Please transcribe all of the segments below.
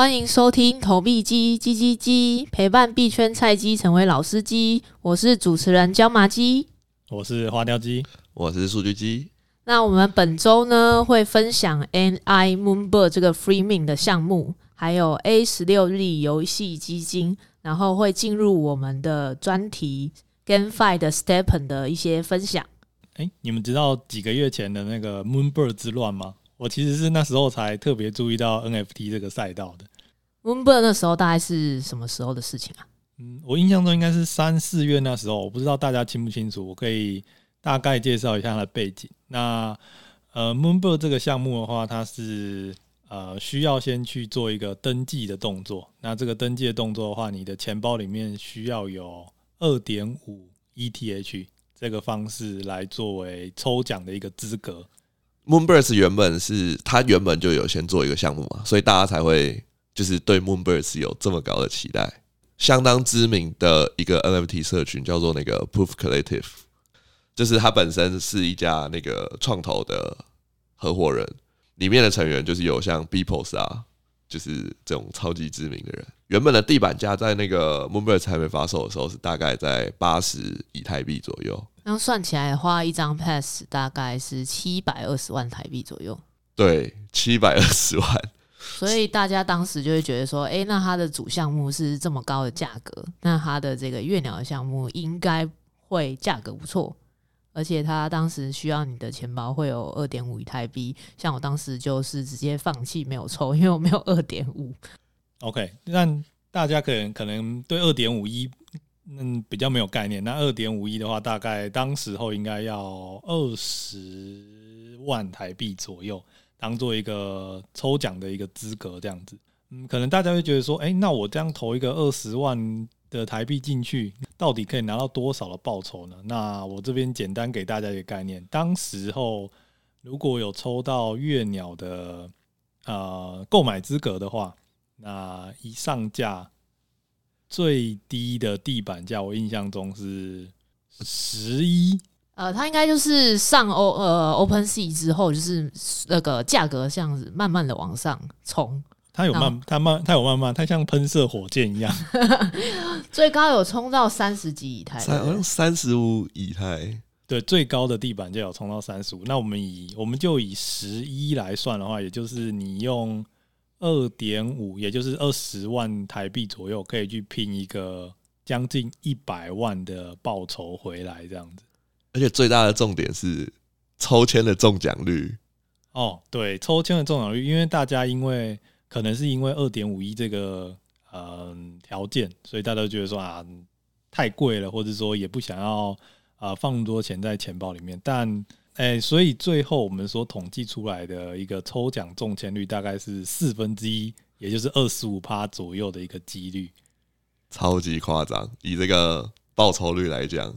欢迎收听投币机叽叽叽，陪伴币圈菜鸡成为老司机。我是主持人椒麻鸡，我是花雕鸡，我是数据鸡。那我们本周呢会分享 NI Moonbird 这个 Free Mint 的项目，还有 A 十六日游戏基金，然后会进入我们的专题 GameFi 的 Stepen 的一些分享。哎，你们知道几个月前的那个 Moonbird 之乱吗？我其实是那时候才特别注意到 NFT 这个赛道的。Moonbird 那时候大概是什么时候的事情啊？嗯，我印象中应该是三四月那时候，我不知道大家清不清楚。我可以大概介绍一下它的背景。那呃，Moonbird 这个项目的话，它是呃需要先去做一个登记的动作。那这个登记的动作的话，你的钱包里面需要有二点五 ETH 这个方式来作为抽奖的一个资格。Moonbirds 原本是他原本就有先做一个项目嘛，所以大家才会就是对 Moonbirds 有这么高的期待。相当知名的一个 NFT 社群叫做那个 Proof Collective，就是它本身是一家那个创投的合伙人，里面的成员就是有像 Beepos 啊，就是这种超级知名的人。原本的地板价在那个 Moonbirds 还没发售的时候是大概在八十以太币左右。那算起来的话，一张 pass 大概是七百二十万台币左右。对，七百二十万。所以大家当时就会觉得说，哎、那它的主项目是这么高的价格，那它的这个月鸟的项目应该会价格不错，而且它当时需要你的钱包会有二点五以太币。像我当时就是直接放弃没有抽，因为我没有二点五。OK，那大家可能可能对二点五一。嗯，比较没有概念。那二点五亿的话，大概当时候应该要二十万台币左右，当做一个抽奖的一个资格这样子。嗯，可能大家会觉得说，哎，那我这样投一个二十万的台币进去，到底可以拿到多少的报酬呢？那我这边简单给大家一个概念，当时候如果有抽到月鸟的呃购买资格的话，那一上架。最低的地板价，我印象中是十一。呃，它应该就是上 O 呃 Open Sea 之后，就是那个价格这样子慢慢的往上冲。它有慢，它慢，它有慢慢，它像喷射火箭一样。最高有冲到三十几以太，好像三十五以太。对，最高的地板就有冲到三十五。那我们以我们就以十一来算的话，也就是你用。二点五，也就是二十万台币左右，可以去拼一个将近一百万的报酬回来，这样子。而且最大的重点是抽签的中奖率。哦，对，抽签的中奖率，因为大家因为可能是因为二点五亿这个嗯条件，所以大家都觉得说啊太贵了，或者说也不想要啊放那么多钱在钱包里面，但。哎、欸，所以最后我们所统计出来的一个抽奖中签率大概是四分之一，也就是二十五趴左右的一个几率，超级夸张。以这个报酬率来讲，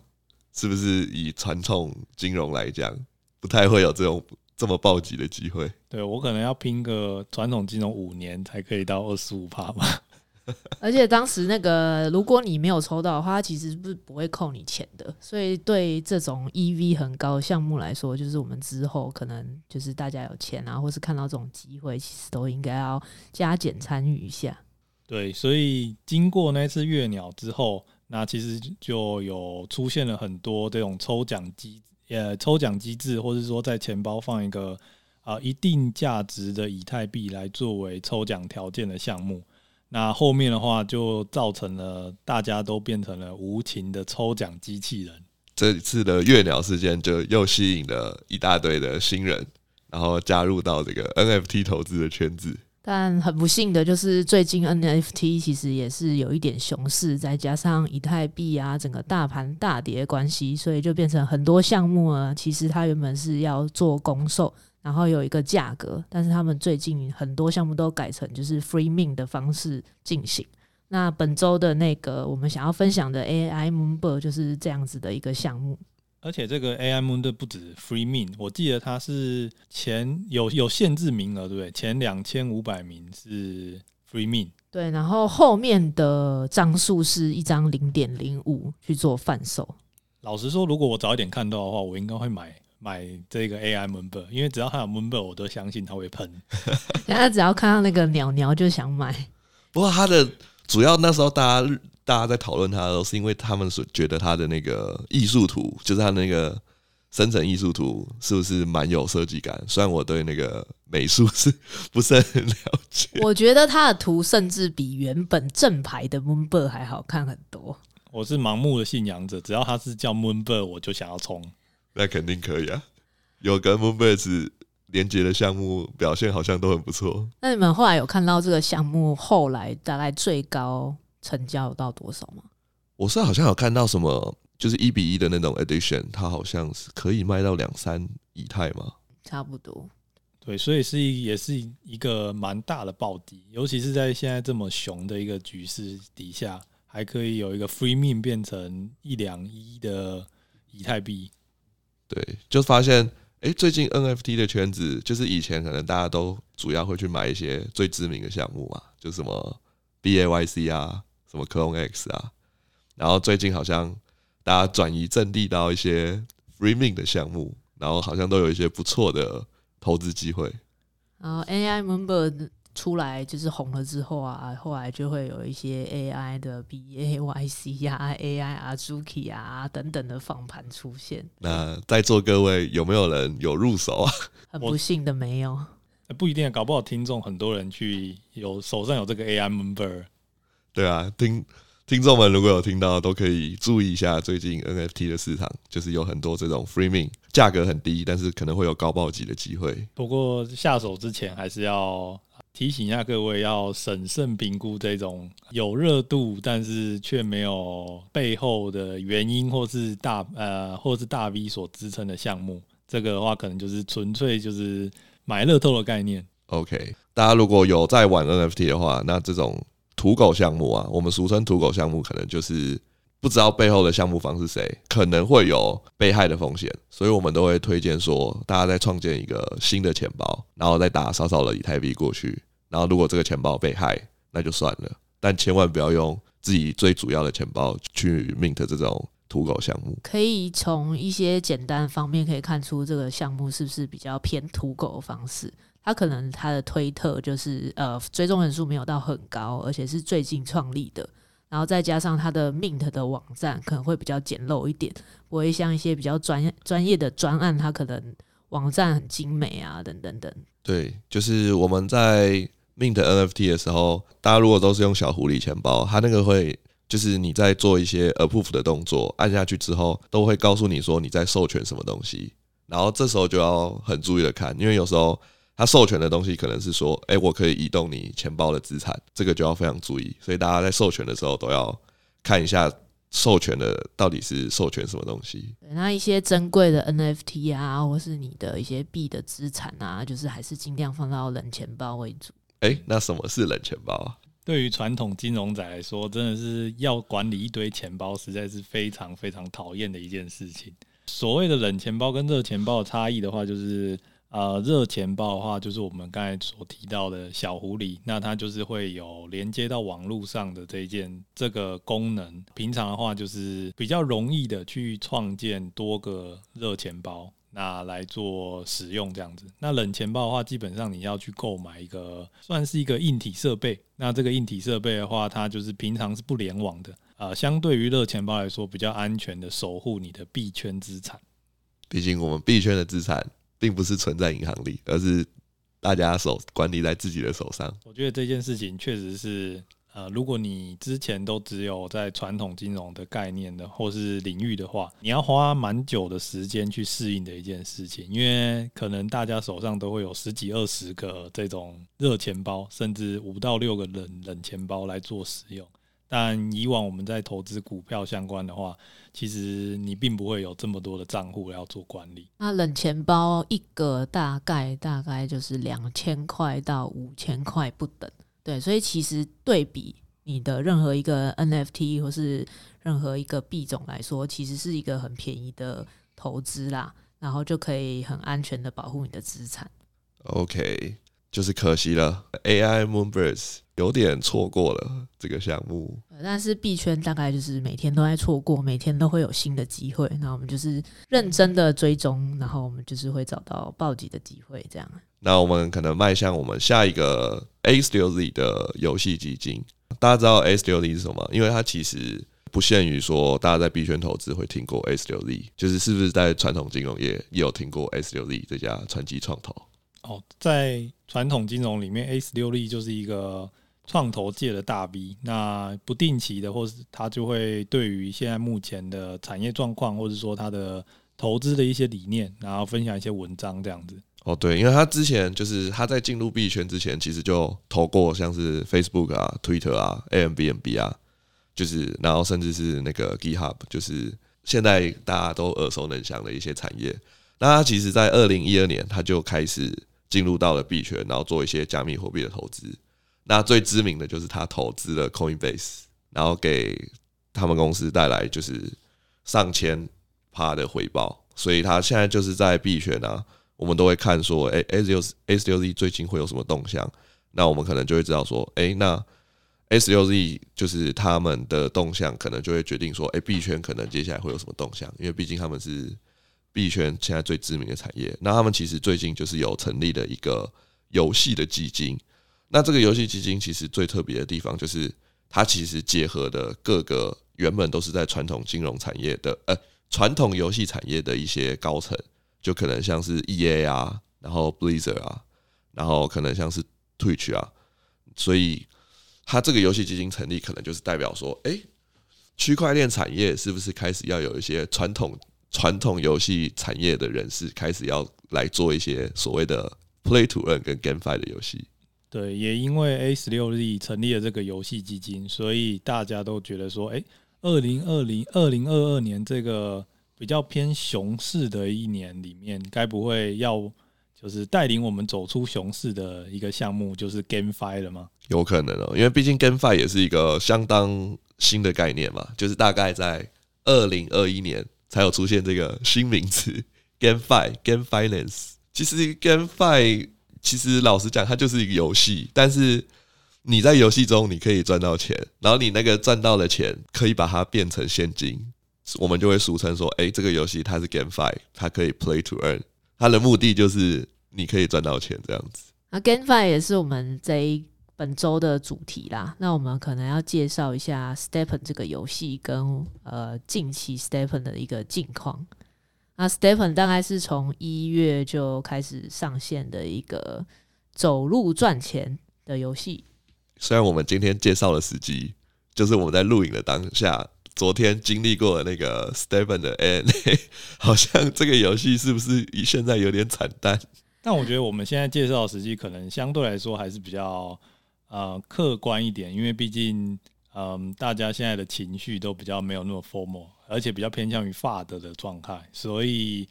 是不是以传统金融来讲，不太会有这种这么暴击的机会？对，我可能要拼个传统金融五年才可以到二十五趴吧。而且当时那个，如果你没有抽到的话，它其实不是不会扣你钱的。所以对这种 EV 很高的项目来说，就是我们之后可能就是大家有钱啊，或是看到这种机会，其实都应该要加减参与一下。对，所以经过那次月鸟之后，那其实就有出现了很多这种抽奖机呃抽奖机制，或者说在钱包放一个啊、一定价值的以太币来作为抽奖条件的项目。那后面的话就造成了大家都变成了无情的抽奖机器人。这次的月鸟事件就又吸引了一大堆的新人，然后加入到这个 NFT 投资的圈子。但很不幸的就是，最近 NFT 其实也是有一点熊市，再加上以太币啊整个大盘大跌关系，所以就变成很多项目啊，其实它原本是要做公售。然后有一个价格，但是他们最近很多项目都改成就是 free mint 的方式进行。那本周的那个我们想要分享的 AI Moonbird 就是这样子的一个项目。而且这个 AI Moonbird 不止 free mint，我记得它是前有有限制名额，对不对？前两千五百名是 free mint。对，然后后面的张数是一张零点零五去做贩售。老实说，如果我早一点看到的话，我应该会买。买这个 AI Moonbird，因为只要他有 Moonbird，我都相信他会喷。大家只要看到那个鸟鸟就想买。不过他的主要那时候大家大家在讨论他的时候，是因为他们所觉得他的那个艺术图，就是他那个生成艺术图，是不是蛮有设计感？虽然我对那个美术是不是很了解，我觉得他的图甚至比原本正牌的 Moonbird 还好看很多。我是盲目的信仰者，只要他是叫 Moonbird，我就想要冲。那肯定可以啊，有跟 Moonbirds 连接的项目表现好像都很不错。那你们后来有看到这个项目后来大概最高成交到多少吗？我是好像有看到什么。就是一比一的那种 edition，它好像是可以卖到两三以太吗？差不多。对，所以是也是一个蛮大的暴跌，尤其是在现在这么熊的一个局势底下，还可以有一个 free mint 变成一两一的以太币。对，就发现哎、欸，最近 NFT 的圈子，就是以前可能大家都主要会去买一些最知名的项目嘛，就什么 BAYC 啊，什么 Clone X 啊，然后最近好像。大家转移阵地到一些 Freeming 的项目，然后好像都有一些不错的投资机会。然后 AI Moonbird 出来就是红了之后啊，后来就会有一些 AI 的 BAYC 啊、AI Azuki 啊等等的放盘出现。那在座各位有没有人有入手啊？很不幸的没有，不一定，搞不好听众很多人去有手上有这个 AI Moonbird。对啊，听。听众们如果有听到，都可以注意一下最近 NFT 的市场，就是有很多这种 free mint，价格很低，但是可能会有高暴击的机会。不过下手之前还是要提醒一下各位，要审慎评估这种有热度但是却没有背后的原因，或是大呃或是大 V 所支撑的项目。这个的话，可能就是纯粹就是买乐透的概念。OK，大家如果有在玩 NFT 的话，那这种。土狗项目啊，我们俗称土狗项目，可能就是不知道背后的项目方是谁，可能会有被害的风险，所以我们都会推荐说，大家再创建一个新的钱包，然后再打少少的以太币过去，然后如果这个钱包被害，那就算了，但千万不要用自己最主要的钱包去 mint 这种土狗项目。可以从一些简单方面可以看出这个项目是不是比较偏土狗的方式。他可能他的推特就是呃追踪人数没有到很高，而且是最近创立的，然后再加上他的 Mint 的网站可能会比较简陋一点，不会像一些比较专专业的专案，他可能网站很精美啊等等等。对，就是我们在 Mint NFT 的时候，大家如果都是用小狐狸钱包，它那个会就是你在做一些 Approve 的动作，按下去之后都会告诉你说你在授权什么东西，然后这时候就要很注意的看，因为有时候。他授权的东西可能是说，哎、欸，我可以移动你钱包的资产，这个就要非常注意。所以大家在授权的时候都要看一下授权的到底是授权什么东西。对，那一些珍贵的 NFT 啊，或是你的一些币的资产啊，就是还是尽量放到冷钱包为主。哎、欸，那什么是冷钱包啊？对于传统金融仔来说，真的是要管理一堆钱包，实在是非常非常讨厌的一件事情。所谓的冷钱包跟热钱包的差异的话，就是。呃，热钱包的话，就是我们刚才所提到的小狐狸，那它就是会有连接到网络上的这一件这个功能。平常的话，就是比较容易的去创建多个热钱包，那来做使用这样子。那冷钱包的话，基本上你要去购买一个算是一个硬体设备。那这个硬体设备的话，它就是平常是不联网的。呃，相对于热钱包来说，比较安全的守护你的币圈资产。毕竟我们币圈的资产。并不是存在银行里，而是大家手管理在自己的手上。我觉得这件事情确实是，呃，如果你之前都只有在传统金融的概念的或是领域的话，你要花蛮久的时间去适应的一件事情，因为可能大家手上都会有十几二十个这种热钱包，甚至五到六个冷冷钱包来做使用。但以往我们在投资股票相关的话，其实你并不会有这么多的账户要做管理。那冷钱包一个大概大概就是两千块到五千块不等，对，所以其实对比你的任何一个 NFT 或是任何一个币种来说，其实是一个很便宜的投资啦，然后就可以很安全的保护你的资产。OK。就是可惜了，AI Moonbirds 有点错过了这个项目。但是币圈大概就是每天都在错过，每天都会有新的机会。那我们就是认真的追踪，然后我们就是会找到暴击的机会。这样。那我们可能迈向我们下一个 A16Z 的游戏基金。大家知道 A16Z 是什么？因为它其实不限于说大家在币圈投资会听过 A16Z，就是是不是在传统金融业也有听过 A16Z 这家传奇创投？哦，在传统金融里面，A16Z 就是一个创投界的大 V。那不定期的，或是他就会对于现在目前的产业状况，或者说他的投资的一些理念，然后分享一些文章这样子。哦，对，因为他之前就是他在进入币圈之前，其实就投过像是 Facebook 啊、Twitter 啊、Airbnb 啊，就是然后甚至是那个 GitHub，就是现在大家都耳熟能详的一些产业。那他其实，在二零一二年他就开始。进入到了币圈，然后做一些加密货币的投资。那最知名的就是他投资了 Coinbase，然后给他们公司带来就是上千趴的回报。所以他现在就是在币圈啊，我们都会看说，哎，A16Z 最近会有什么动向？那我们可能就会知道说，哎，那 A16Z 就是他们的动向，可能就会决定说，哎，币圈可能接下来会有什么动向？因为毕竟他们是。币圈现在最知名的产业，那他们其实最近就是有成立了一个游戏的基金。那这个游戏基金其实最特别的地方，就是它其实结合的各个原本都是在传统金融产业的，呃，传统游戏产业的一些高层，就可能像是 EA 啊，然后 Blizzard 啊，然后可能像是 Twitch 啊，所以它这个游戏基金成立，可能就是代表说，诶，区块链产业是不是开始要有一些传统。传统游戏产业的人士开始要来做一些所谓的 Play to Earn 跟 GameFi 的游戏。对，也因为 A 十六 Z 成立了这个游戏基金，所以大家都觉得说，哎，二零二零二零二二年这个比较偏熊市的一年里面，该不会要就是带领我们走出熊市的一个项目，就是 GameFi 了吗？有可能哦，因为毕竟 GameFi 也是一个相当新的概念嘛，就是大概在二零二一年。才有出现这个新名词 GameFi Game Finance。其实 GameFi 其实老实讲，它就是一个游戏，但是你在游戏中你可以赚到钱，然后你那个赚到的钱可以把它变成现金，我们就会俗称说，哎，这个游戏它是 GameFi，它可以 Play to Earn，它的目的就是你可以赚到钱这样子。那 GameFi 也是我们这一。本周的主题啦，那我们可能要介绍一下 STEPN 这个游戏跟呃近期 STEPN 的一个近况。那 Stephen 大概是从一月就开始上线的一个走路赚钱的游戏。虽然我们今天介绍的时机就是我们在录影的当下，昨天经历过的那个 Stephen 的 ANA，好像这个游戏是不是现在有点惨淡？但我觉得我们现在介绍的时机可能相对来说还是比较。呃，客观一点，因为毕竟，嗯，大家现在的情绪都比较没有那么 formal，而且比较偏向于 FUD 的状态，所以，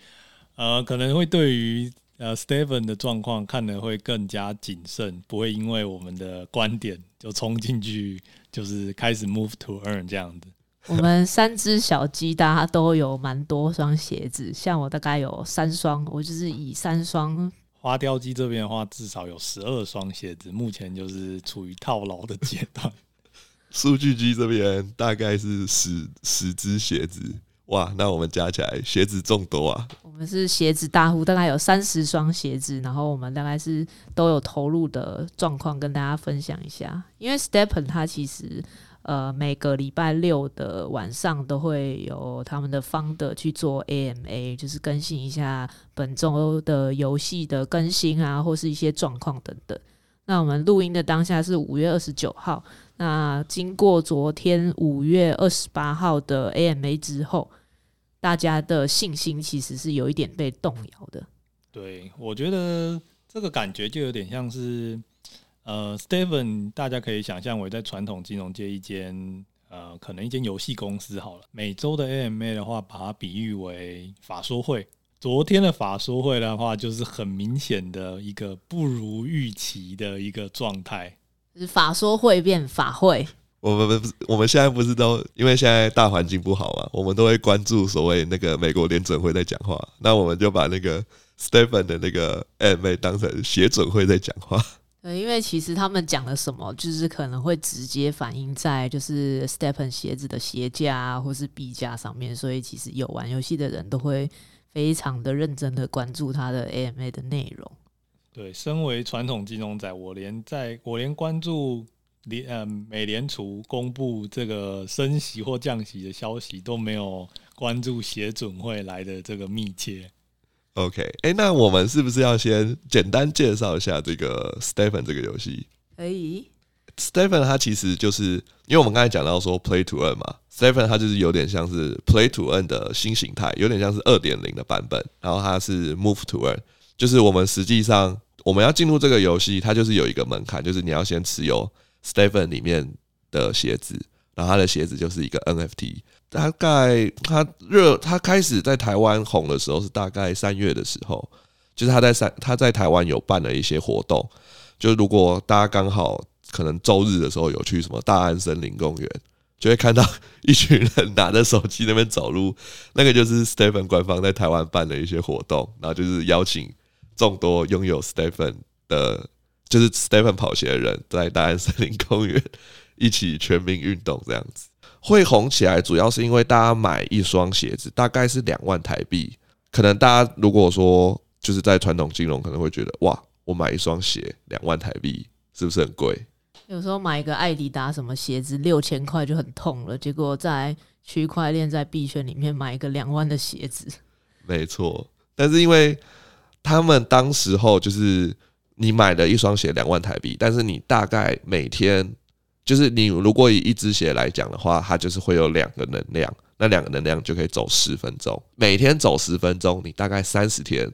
呃，可能会对于呃 STEPN 的状况看得会更加谨慎，不会因为我们的观点就冲进去，就是开始 move to earn 这样子。我们三只小鸡，大家都有蛮多双鞋子，像我大概有三双，我就是以三双。花雕鸡这边的话，至少有十二双鞋子，目前就是处于套牢的阶段。数据机这边大概是十十只鞋子，哇，那我们加起来鞋子众多啊！我们是鞋子大户，大概有三十双鞋子，然后我们大概是都有投入的状况，跟大家分享一下。因为 Stepen 它其实。呃，每个礼拜六的晚上都会有他们的 founder 去做 AMA，就是更新一下本周的游戏的更新啊，或是一些状况等等。那我们录音的当下是五月二十九号，那经过昨天五月二十八号的 AMA 之后，大家的信心其实是有一点被动摇的。对，我觉得这个感觉就有点像是。呃，Steven，大家可以想象为在传统金融界一间呃，可能一间游戏公司好了。每周的 AMA 的话，把它比喻为法说会。昨天的法说会的话，就是很明显的一个不如预期的一个状态。是法说会变法会。我们不是，我们现在不是都因为现在大环境不好嘛，我们都会关注所谓那个美国联准会在讲话。那我们就把那个 Stephen 的那个 AMA 当成协准会在讲话。对，因为其实他们讲了什么，就是可能会直接反映在就是 Stephen 鞋子的鞋架啊，或是币价上面，所以其实有玩游戏的人都会非常的认真的关注他的 AMA 的内容。对，身为传统金融仔，我连在我连关注联呃美联储公布这个升息或降息的消息都没有关注协准会来的这个密切。OK，哎、欸，那我们是不是要先简单介绍一下这个 Stephen 这个游戏？可以。Stephen 他其实就是因为我们刚才讲到说 Play to Earn 嘛，Stephen 他就是有点像是 Play to Earn 的新形态，有点像是二点零的版本。然后它是 Move to Earn，就是我们实际上我们要进入这个游戏，它就是有一个门槛，就是你要先持有 Stephen 里面的鞋子，然后他的鞋子就是一个 NFT。大概他热，他开始在台湾红的时候是大概三月的时候，就是他在三他在台湾有办了一些活动，就如果大家刚好可能周日的时候有去什么大安森林公园，就会看到 一群人拿着手机那边走路，那个就是 Stephen 官方在台湾办的一些活动，然后就是邀请众多拥有 Stephen 的，就是 Stephen 跑鞋的人在大安森林公园一起全民运动这样子。会红起来，主要是因为大家买一双鞋子大概是两万台币。可能大家如果说就是在传统金融，可能会觉得哇，我买一双鞋两万台币是不是很贵？有时候买一个艾迪达什么鞋子六千块就很痛了，结果在区块链在币圈里面买一个两万的鞋子，没错。但是因为他们当时候就是你买了一双鞋两万台币，但是你大概每天。就是你如果以一只鞋来讲的话，它就是会有两个能量，那两个能量就可以走十分钟，每天走十分钟，你大概三十天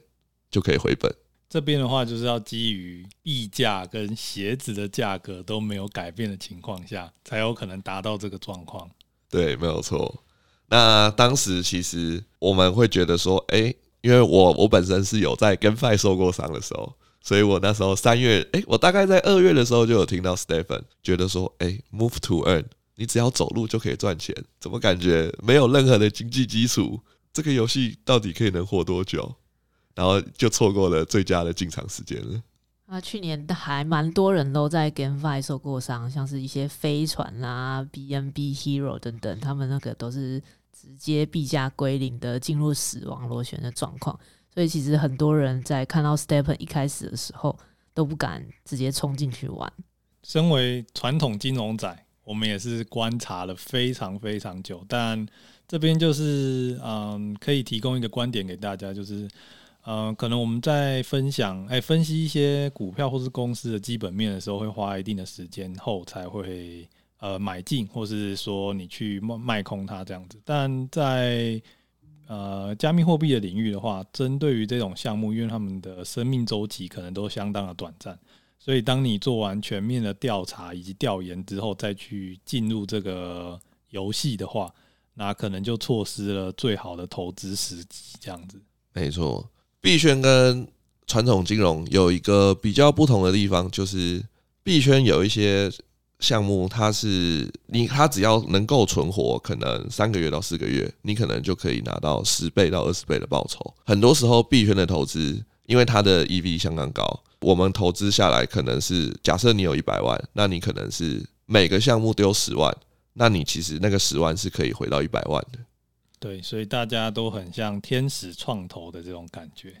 就可以回本。这边的话就是要基于溢价跟鞋子的价格都没有改变的情况下，才有可能达到这个状况。对，没有错。那当时其实我们会觉得说，哎、欸，因为我我本身是有在 GameFi 受过伤的时候。所以我那时候三月，哎、我大概在二月的时候就有听到 Stephen 觉得说，哎、，Move to Earn，你只要走路就可以赚钱，怎么感觉没有任何的经济基础？这个游戏到底可以能活多久？然后就错过了最佳的进场时间了。啊，去年还蛮多人都在 GameFi 受过伤，像是一些飞船啊、BNB Hero 等等，他们那个都是直接币价归零的，进入死亡螺旋的状况。所以其实很多人在看到 Stepen 一开始的时候都不敢直接冲进去玩。身为传统金融仔，我们也是观察了非常非常久。但这边就是嗯，可以提供一个观点给大家，就是嗯，可能我们在分享哎分析一些股票或是公司的基本面的时候，会花一定的时间后才会呃买进，或是说你去卖卖空它这样子。但在呃，加密货币的领域的话，针对于这种项目，因为他们的生命周期可能都相当的短暂，所以当你做完全面的调查以及调研之后，再去进入这个游戏的话，那可能就错失了最好的投资时机。这样子，没错，币圈跟传统金融有一个比较不同的地方，就是币圈有一些。项目它是你，它只要能够存活，可能三个月到四个月，你可能就可以拿到十倍到二十倍的报酬。很多时候币圈的投资，因为它的 EV 相当高，我们投资下来可能是假设你有一百万，那你可能是每个项目丢十万，那你其实那个十万是可以回到一百万的。对，所以大家都很像天使创投的这种感觉。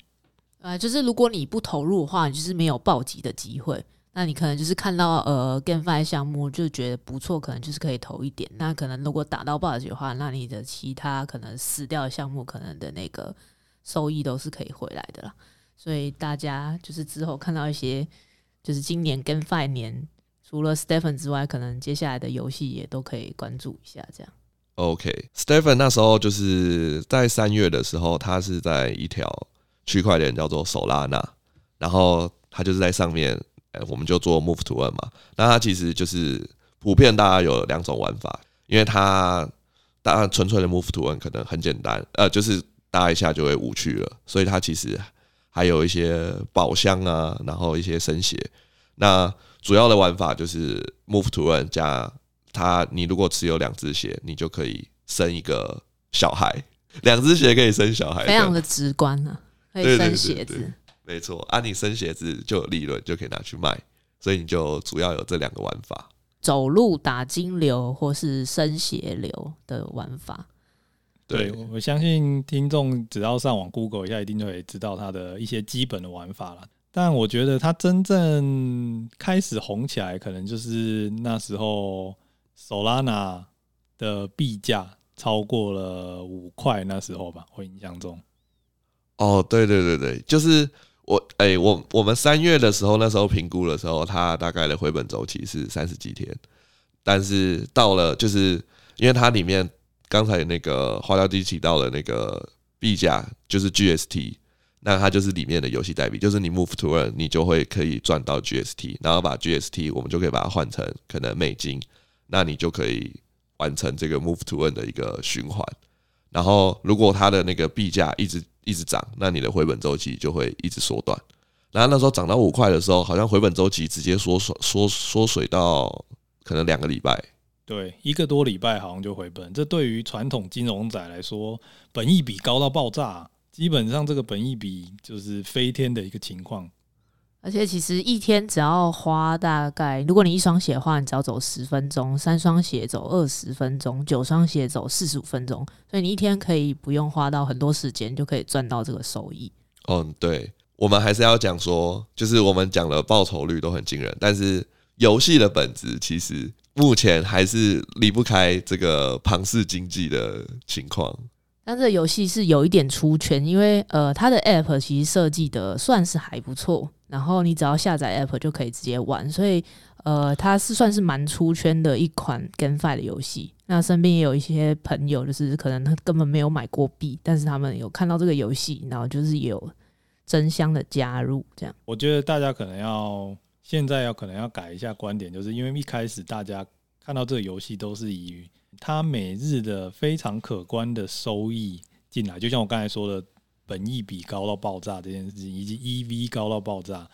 呃，就是如果你不投入的话，你就是没有暴击的机会。那你可能就是看到呃 GameFi 项目就觉得不错，可能就是可以投一点。那可能如果打到 bug 的话，那你的其他可能死掉的项目，可能的那个收益都是可以回来的啦。所以大家就是之后看到一些，就是今年 GameFi 年，除了 Stephen 之外，可能接下来的游戏也都可以关注一下。这样。OK，Stephen 那时候就是在三月的时候，他是在一条区块链叫做 Solana，然后他就是在上面。哎，我们就做 Move to Earn 嘛。那它其实就是普遍大家有两种玩法，因为它当然纯粹的 Move to Earn 可能很简单，呃，就是搭一下就会无趣了。所以它其实还有一些宝箱啊，然后一些生鞋。那主要的玩法就是 Move to Earn 加它，你如果持有两只鞋，你就可以生一个小孩。两只鞋可以生小孩，非常的直观啊，可以生鞋子。没错，啊，你生鞋子就有利润，就可以拿去卖，所以你就主要有这两个玩法：走路打金流，或是升鞋流的玩法。对，我相信听众只要上网 Google 一下，一定就可以知道它的一些基本的玩法了。但我觉得它真正开始红起来，可能就是那时候 Solana 的币价超过了五块，那时候吧，我印象中。哦，对对对对，就是我哎、我我们三月的时候，那时候评估的时候，它大概的回本周期是三十几天，但是到了就是因为它里面刚才那个花椒鸡提到的那个币价就是 GST，那它就是里面的游戏代币，就是你 Move to Earn，你就会可以赚到 GST，然后把 GST 我们就可以把它换成可能美金，那你就可以完成这个 Move to Earn 的一个循环。然后如果它的那个币价一直一直涨，那你的回本周期就会一直缩短。然后那时候涨到五块的时候，好像回本周期直接缩缩缩水到可能两个礼拜。对，一个多礼拜好像就回本。这对于传统金融仔来说，本益比高到爆炸，基本上这个本益比就是飞天的一个情况。而且其实一天只要花大概，如果你一双鞋的话，你只要走十分钟；三双鞋走二十分钟；九双鞋走四十五分钟。所以你一天可以不用花到很多时间，就可以赚到这个收益。嗯，对，我们还是要讲说，就是我们讲了报酬率都很惊人，但是游戏的本质其实目前还是离不开这个庞氏经济的情况。但这个游戏是有一点出圈，因为呃，它的 App 其实设计的算是还不错。然后你只要下载 App 就可以直接玩，所以呃，它是算是蛮出圈的一款 GameFi 的游戏。那身边也有一些朋友，就是可能他根本没有买过币，但是他们有看到这个游戏，然后就是有争相的加入。这样，我觉得大家可能要现在要可能要改一下观点，就是因为一开始大家看到这个游戏都是以它每日的非常可观的收益进来，就像我刚才说的。本益比高到爆炸这件事情，以及 EV 高到爆炸，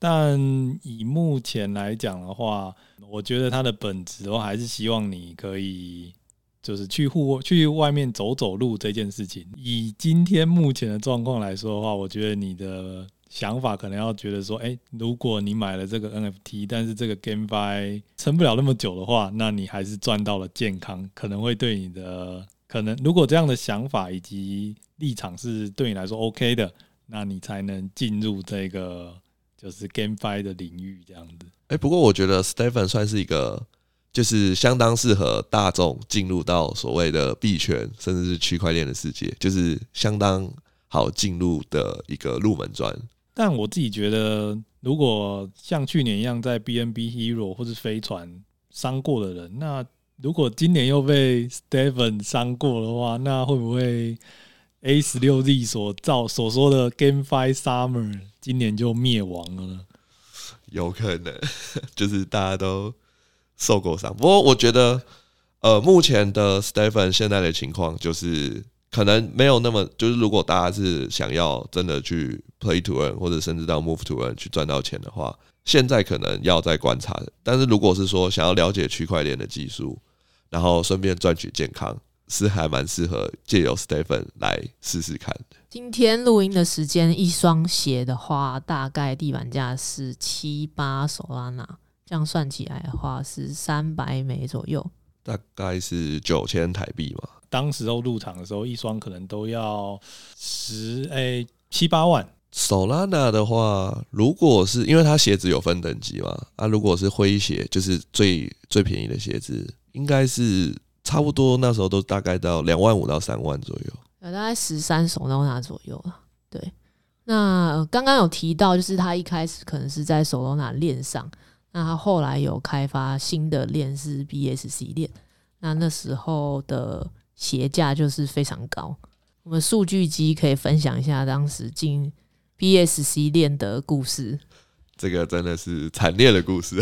但以目前来讲的话，我觉得它的本质的话，还是希望你可以就是去户去外面走走路这件事情。以今天目前的状况来说的话，我觉得你的想法可能要觉得说，诶，如果你买了这个 NFT，但是这个 GameFi 撑不了那么久的话，那你还是赚到了健康，可能会对你的。可能如果这样的想法以及立场是对你来说 OK 的，那你才能进入这个就是 GameFi 的领域这样子。哎，不过我觉得 Stephen 算是一个就是相当适合大众进入到所谓的币圈甚至是区块链的世界，就是相当好进入的一个入门砖。但我自己觉得，如果像去年一样在 BNB Hero 或是飞船伤过的人，那如果今年又被 Stephen 伤过的话，那会不会 A 十六 Z 所造所说的 GameFi Summer 今年就灭亡了呢？有可能，就是大家都受过伤。不过我觉得，呃，目前的 Stephen 现在的情况就是可能没有那么，就是如果大家是想要真的去 Play to Earn 或者甚至到 Move to Earn 去赚到钱的话，现在可能要再观察。但是如果是说想要了解区块链的技术，然后顺便赚取健康，是还蛮适合借由 Stephen 来试试看的。今天录音的时间，一双鞋的话，大概地板价是七八 Solana，这样算起来的话是三百美左右，大概是九千台币嘛。当时候入场的时候，一双可能都要十诶七八万。Solana 的话，如果是因为它鞋子有分等级嘛，啊，如果是灰鞋，就是最最便宜的鞋子。应该是差不多，那时候都大概到两万五到三万左右，大概十三 Solana 左右了。对，那刚刚有提到，就是他一开始可能是在 Solana 链上，那他后来有开发新的链是 BSC 链，那那时候的鞋价就是非常高。我们数据机可以分享一下当时进 BSC 链的故事。这个真的是惨烈的故事，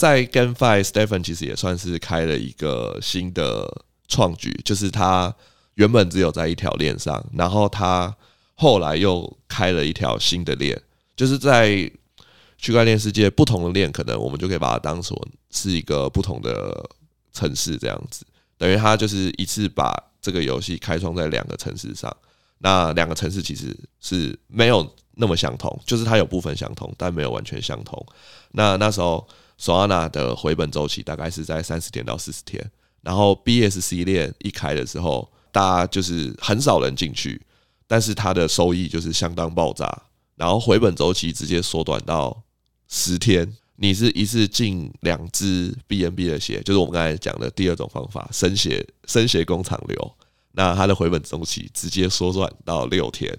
在 GameFi，Stephen 其实也算是开了一个新的创举，就是他原本只有在一条链上，然后他后来又开了一条新的链，就是在区块链世界不同的链，可能我们就可以把它当做是一个不同的城市这样子，等于他就是一次把这个游戏开创在两个城市上，那两个城市其实是没有。那么相同，就是它有部分相同，但没有完全相同。那那时候，Solana 的回本周期大概是在三十天到四十天。然后 BSC 链一开的时候，大家就是很少人进去，但是它的收益就是相当爆炸。然后回本周期直接缩短到十天。你是一次进两支 BNB 的血，就是我们刚才讲的第二种方法，生血生血工厂流，那它的回本周期直接缩短到六天。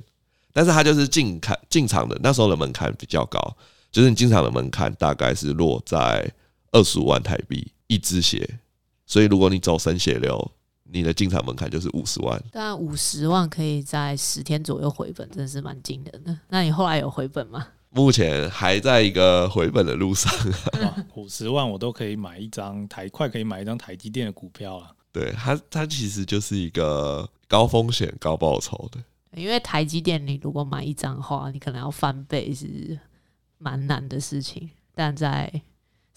但是它就是进看进场的那时候的门槛比较高，就是你进场的门槛大概是落在二十五万台币一支鞋，所以如果你走生血流，你的进场门槛就是五十万。但五十万可以在十天左右回本，真的是蛮惊人的。那你后来有回本吗？目前还在一个回本的路上。五十万我都可以买一张台，快可以买一张台积电的股票了。对，它它其实就是一个高风险高报酬的。因为台积电，你如果买一张的话，你可能要翻倍是蛮难的事情。但在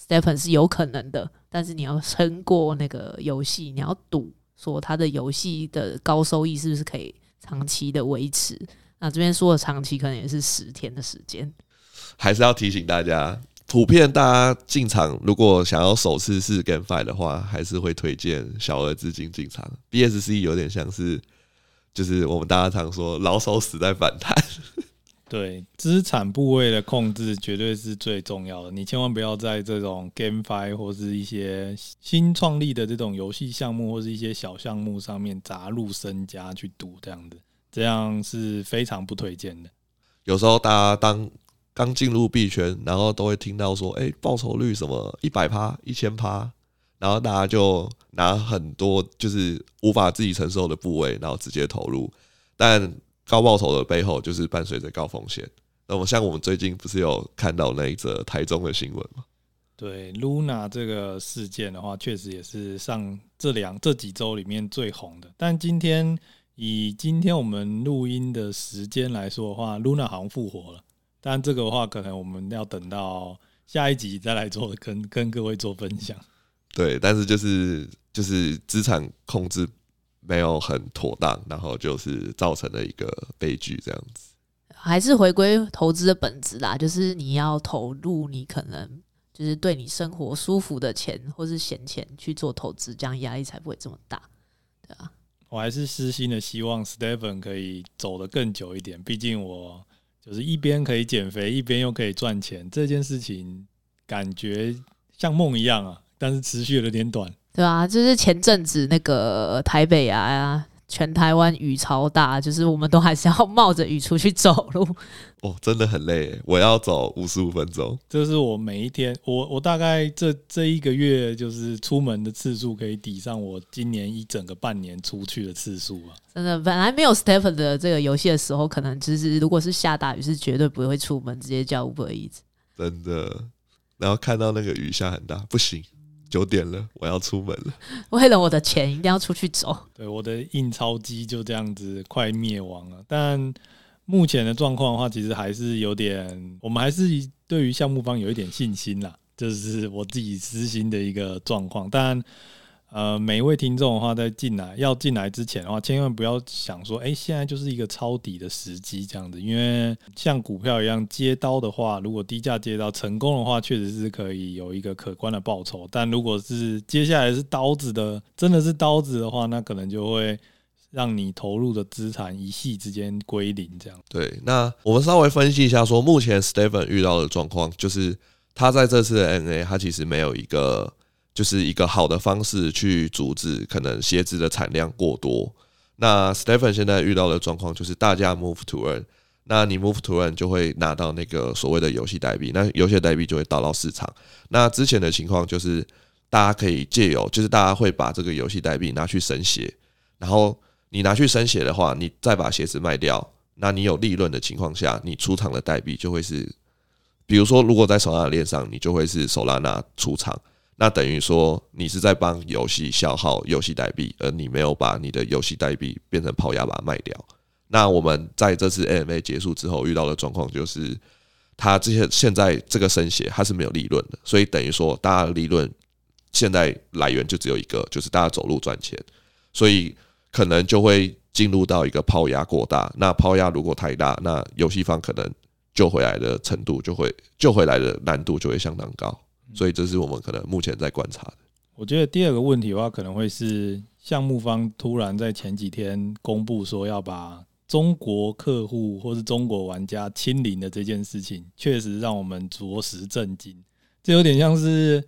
Stephen 是有可能的，但是你要撑过那个游戏，你要赌说他的游戏的高收益是不是可以长期的维持。那这边说的长期可能也是十天的时间。还是要提醒大家，普遍大家进场，如果想要首次试 GameFi 的话，还是会推荐小额资金进场。BSC 有点像是，就是我们大家常说老手死在反弹。对，资产部位的控制绝对是最重要的。你千万不要在这种 GameFi 或是一些新创立的这种游戏项目或是一些小项目上面砸入身家去赌，这样子，这样是非常不推荐的。有时候大家当刚进入币圈，然后都会听到说：“哎，报酬率什么一百趴、一千趴。”然后大家就拿很多就是无法自己承受的部位，然后直接投入。但高报酬的背后，就是伴随着高风险。那么，像我们最近不是有看到那一则台中的新闻吗？对，Luna 这个事件的话，确实也是上这两这几周里面最红的。但今天以今天我们录音的时间来说的话，Luna 好像复活了。但这个的话，可能我们要等到下一集再来做，跟跟各位做分享。对，但是就是就是资产控制没有很妥当，然后就是造成了一个悲剧，这样子。还是回归投资的本质啦，就是你要投入你可能就是对你生活舒服的钱，或是闲钱去做投资，这样压力才不会这么大，对啊。我还是私心的希望 Stephen 可以走得更久一点，毕竟我。就是一边可以减肥，一边又可以赚钱，这件事情感觉像梦一样啊，但是持续了有点短。对啊，就是前阵子那个台北啊，全台湾雨超大，就是我们都还是要冒着雨出去走路。哦，真的很累，我要走五十五分钟。这是我每一天，我我大概这这一个月就是出门的次数可以抵上我今年一整个半年出去的次数啊。真的，本来没有 STEPN 的这个游戏的时候，可能就是如果是下大雨，是绝对不会出门，直接叫 Uber Eats。真的，然后看到那个雨下很大，不行，九点了，我要出门了。为了我的钱，一定要出去走。对，我的印钞机就这样子快灭亡了，但。目前的状况的话，其实还是有点，我们还是对于项目方有一点信心啦，这是我自己私心的一个状况。但呃，每一位听众的话，在进来要进来之前的话，千万不要想说，哎，现在就是一个抄底的时机这样子，因为像股票一样接刀的话，如果低价接刀成功的话，确实是可以有一个可观的报酬。但如果是接下来是刀子的，真的是刀子的话，那可能就会。让你投入的资产一系之间归零，这样。对，那我们稍微分析一下，说目前 Stephen 遇到的状况，就是他在这次的 NA，他其实没有一个，就是一个好的方式去阻止可能鞋子的产量过多。那 Stephen 现在遇到的状况就是大家 Move to Earn，那你 Move to Earn 就会拿到那个所谓的游戏代币，那游戏代币就会导到市场。那之前的情况就是大家可以借由，就是大家会把这个游戏代币拿去升鞋，然后。你拿去升鞋的话，你再把鞋子卖掉，那你有利润的情况下，你出场的代币就会是，比如说，如果在手拉链上，你就会是手拉拿出场，那等于说你是在帮游戏消耗游戏代币，而你没有把你的游戏代币变成抛压把它卖掉。那我们在这次 AMA 结束之后遇到的状况就是，它这些现在这个生鞋它是没有利润的，所以等于说大家的利润现在来源就只有一个，就是大家走路赚钱，所以。可能就会进入到一个抛压过大，那抛压如果太大，那游戏方可能救回来的程度就会救回来的难度就会相当高，所以这是我们可能目前在观察的。我觉得第二个问题的话，可能会是项目方突然在前几天公布说要把中国客户或是中国玩家清零的这件事情，确实让我们着实震惊。这有点像是，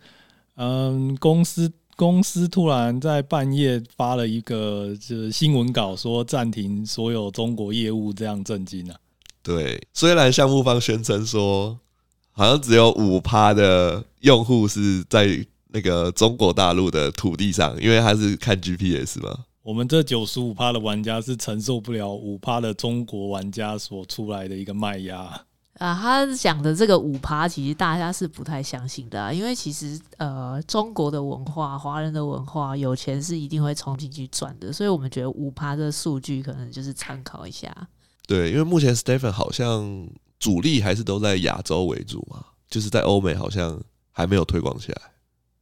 嗯，公司公司突然在半夜发了一个就是新闻稿，说暂停所有中国业务，这样震惊啊。对，虽然项目方宣称说，好像只有五趴的用户是在那个中国大陆的土地上，因为他是看 GPS 嘛。我们这九十五趴的玩家是承受不了五趴的中国玩家所出来的一个卖压啊。他讲的这个五趴，其实大家是不太相信的啊，因为其实呃，中国的文化、华人的文化，有钱是一定会冲进去赚的，所以我们觉得五趴的数据可能就是参考一下。对，因为目前 Stephen 好像主力还是都在亚洲为主嘛，就是在欧美好像还没有推广起来。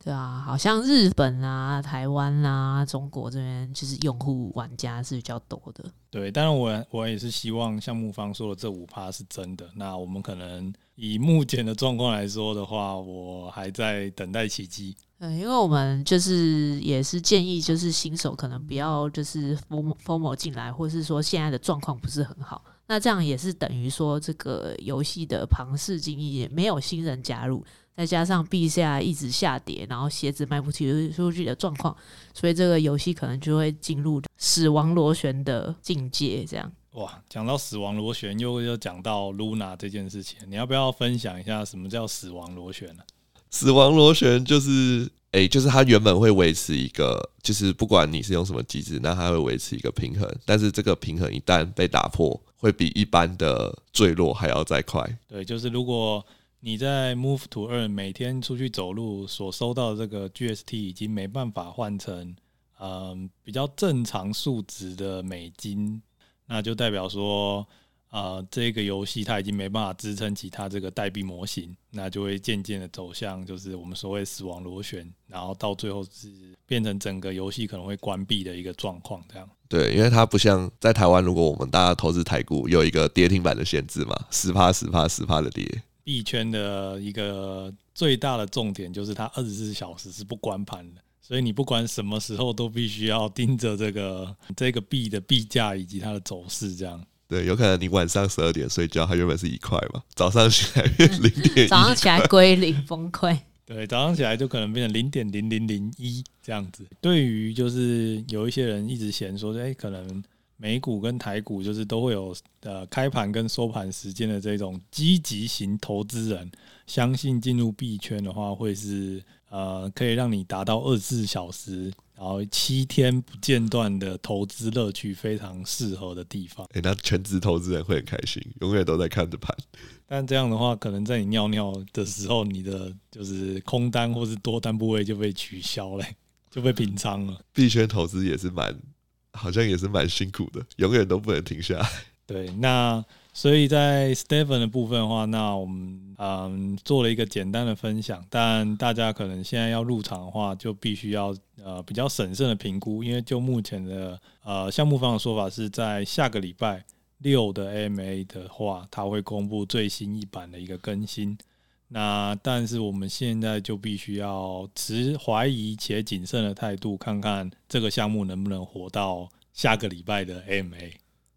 对啊，好像日本啊、台湾啊、中国这边就是用户玩家是比较多的。对，当然我我也是希望项目方说的这五趴是真的。那我们可能以目前的状况来说的话，我还在等待奇迹。嗯，因为我们就是也是建议，就是新手可能不要就是 FOMO 进来，或是说现在的状况不是很好，那这样也是等于说这个游戏的庞氏经营也没有新人加入，再加上币价一直下跌，然后鞋子卖不出去的状况，所以这个游戏可能就会进入死亡螺旋的境界。这样哇，讲到死亡螺旋，又又讲到 Luna 这件事情，你要不要分享一下什么叫死亡螺旋呢？死亡螺旋就是，哎、欸，就是它原本会维持一个，就是不管你是用什么机制，那它会维持一个平衡。但是这个平衡一旦被打破，会比一般的坠落还要再快。对，就是如果你在 Move to Earn 每天出去走路所收到的这个 GST 已经没办法换成嗯比较正常数值的美金，那就代表说。啊、呃，这个游戏它已经没办法支撑起它这个代币模型，那就会渐渐的走向就是我们所谓死亡螺旋，然后到最后是变成整个游戏可能会关闭的一个状况。这样对，因为它不像在台湾，如果我们大家投资台股有一个跌停板的限制嘛，十趴十趴十趴的跌。币圈的一个最大的重点就是它二十四小时是不关盘的，所以你不管什么时候都必须要盯着这个这个币的币价以及它的走势这样。对，有可能你晚上十二点睡觉，它原本是一块嘛，早上起来变零点，早上起来归零崩溃。对，早上起来就可能变成零点零零零一这样子。对于就是有一些人一直嫌说，哎，可能美股跟台股就是都会有呃开盘跟收盘时间的这种积极型投资人，相信进入币圈的话会是呃可以让你达到二十四小时。然后七天不间断的投资乐趣非常适合的地方。哎、欸，那全职投资人会很开心，永远都在看着盘。但这样的话，可能在你尿尿的时候，你的就是空单或是多单部位就被取消了，就被平仓了。币圈投资也是蛮，好像也是蛮辛苦的，永远都不能停下来。对，那。所以在 Stephen 的部分的话，那我们嗯做了一个简单的分享，但大家可能现在要入场的话，就必须要呃比较审慎的评估，因为就目前的呃项目方的说法是在下个礼拜六的 MA 的话，它会公布最新一版的一个更新。那但是我们现在就必须要持怀疑且谨慎的态度，看看这个项目能不能活到下个礼拜的 MA。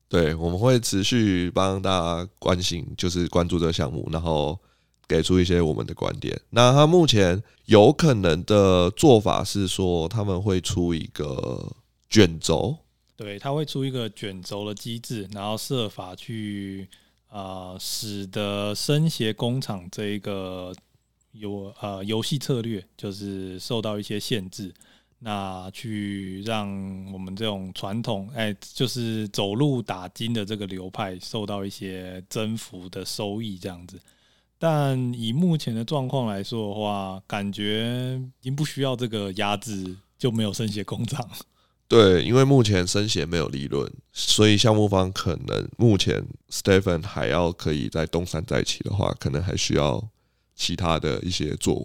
对，我们会持续帮大家关心，就是关注这个项目，然后给出一些我们的观点。那他目前有可能的做法是说，他们会出一个卷轴，对，他会出一个卷轴的机制，然后设法去啊、使得生协工厂这一个游呃游戏策略就是受到一些限制。那去让我们这种传统哎，就是走路打金的这个流派受到一些增幅的收益这样子，但以目前的状况来说的话，感觉已经不需要这个压制，就没有生协工厂。对，因为目前生协没有利润，所以项目方可能目前 Stephen 还要可以在东山再起的话，可能还需要其他的一些作为。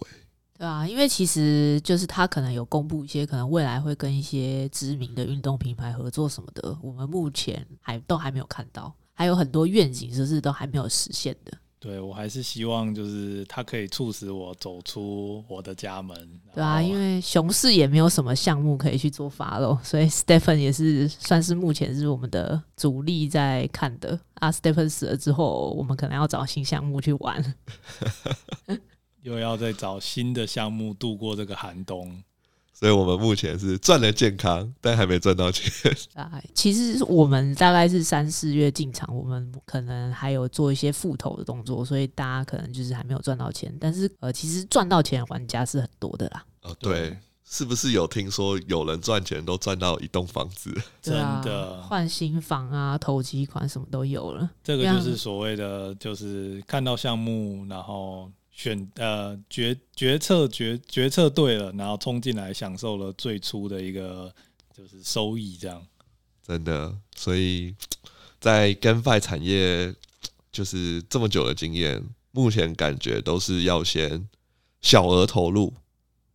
对啊，因为其实就是他可能有公布一些，可能未来会跟一些知名的运动品牌合作什么的，我们目前还都还没有看到，还有很多愿景，就是都还没有实现的。对，我还是希望就是他可以促使我走出我的家门。对啊，因为熊市也没有什么项目可以去做 follow，所以 Stephen 也是算是目前是我们的主力在看的。啊，Stephen 死了之后，我们可能要找新项目去玩，又要再找新的项目度过这个寒冬。所以我们目前是赚了健康，但还没赚到钱。啊，其实我们大概是三四月进场，我们可能还有做一些复投的动作，所以大家可能就是还没有赚到钱。但是呃，其实赚到钱的玩家是很多的啦。哦，对，是不是有听说有人赚钱都赚到一栋房子？真的换新房啊，投机款什么都有了。这个就是所谓的，就是看到项目，然后。选呃决决策决决策对了，然后冲进来享受了最初的一个就是收益，这样真的。所以在 GameFi 产业就是这么久的经验，目前感觉都是要先小额投入，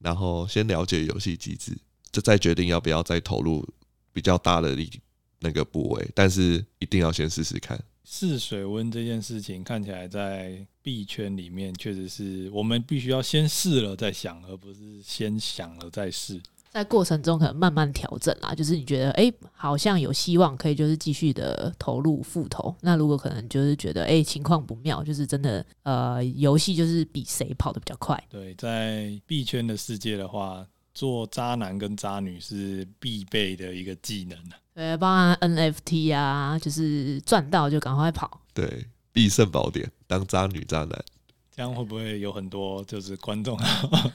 然后先了解游戏机制，就再决定要不要再投入比较大的力那个部位。但是一定要先试试看。试水温这件事情看起来在币圈里面确实是我们必须要先试了再想，而不是先想了再试。在过程中可能慢慢调整啦，就是你觉得哎、欸，好像有希望可以就是继续的投入复投。那如果可能就是觉得哎、欸、情况不妙，就是真的呃游戏就是比谁跑得比较快。对，在币圈的世界的话，做渣男跟渣女是必备的一个技能。对，包含 NFT 啊，就是赚到就赶快跑。对，必胜宝典，当渣女渣男，这样会不会有很多就是观众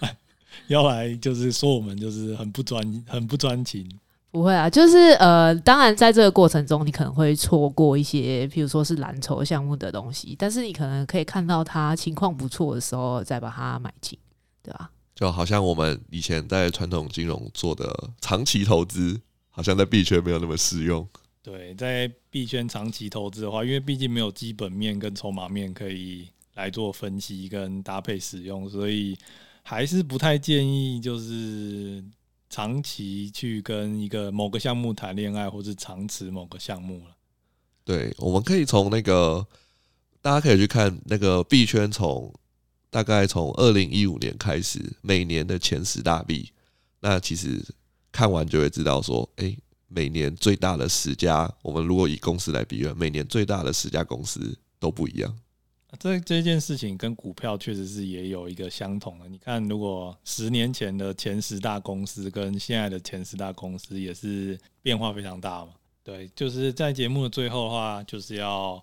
要来，就是说我们就是很不专、很不专情？不会啊，就是呃，当然在这个过程中，你可能会错过一些，譬如说是蓝筹项目的东西，但是你可能可以看到它情况不错的时候，再把它买进，对吧？就好像我们以前在传统金融做的长期投资。好像在币圈没有那么适用。对，在币圈长期投资的话，因为毕竟没有基本面跟筹码面可以来做分析跟搭配使用，所以还是不太建议就是长期去跟一个某个项目谈恋爱，或是长持某个项目了。对，我们可以从那个大家可以去看那个币圈，从大概从二零一五年开始，每年的前十大币，那其实。看完就会知道，说，诶，每年最大的十家，我们如果以公司来比喻，每年最大的十家公司都不一样。这这件事情跟股票确实是也有一个相同的。你看，如果十年前的前十大公司跟现在的前十大公司也是变化非常大嘛？对，就是在节目的最后的话，就是要。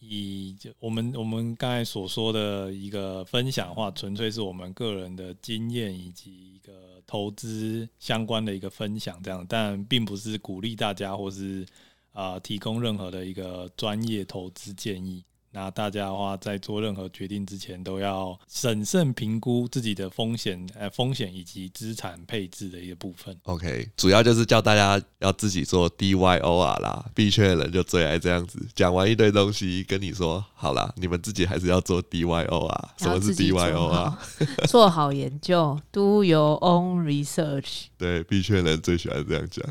以就我们我们刚才所说的一个分享的话，纯粹是我们个人的经验以及一个投资相关的一个分享，这样，但并不是鼓励大家或是啊、提供任何的一个专业投资建议。那大家的话，在做任何决定之前，都要审慎评估自己的风险，呃，风险以及资产配置的一个部分。OK，主要就是叫大家要自己做 DYOR 啦。币圈的人就最爱这样子，讲完一堆东西，跟你说好啦，你们自己还是要做 DYOR。什么是 DYOR？做好研究，Do your own research。对，币圈人最喜欢这样讲。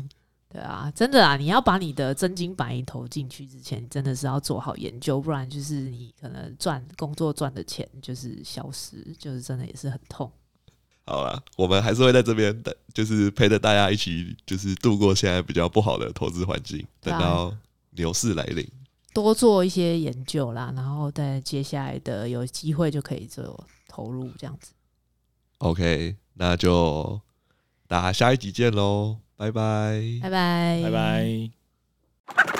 对啊，真的啊！你要把你的真金白银投进去之前，真的是要做好研究，不然就是你可能赚工作赚的钱就是消失，就是真的也是很痛。好了，我们还是会在这边的，就是陪着大家一起，就是度过现在比较不好的投资环境，等到牛市来临，多做一些研究啦，然后在接下来的有机会就可以做投入这样子。OK，那就大家下一集见喽。拜拜。拜拜。拜拜。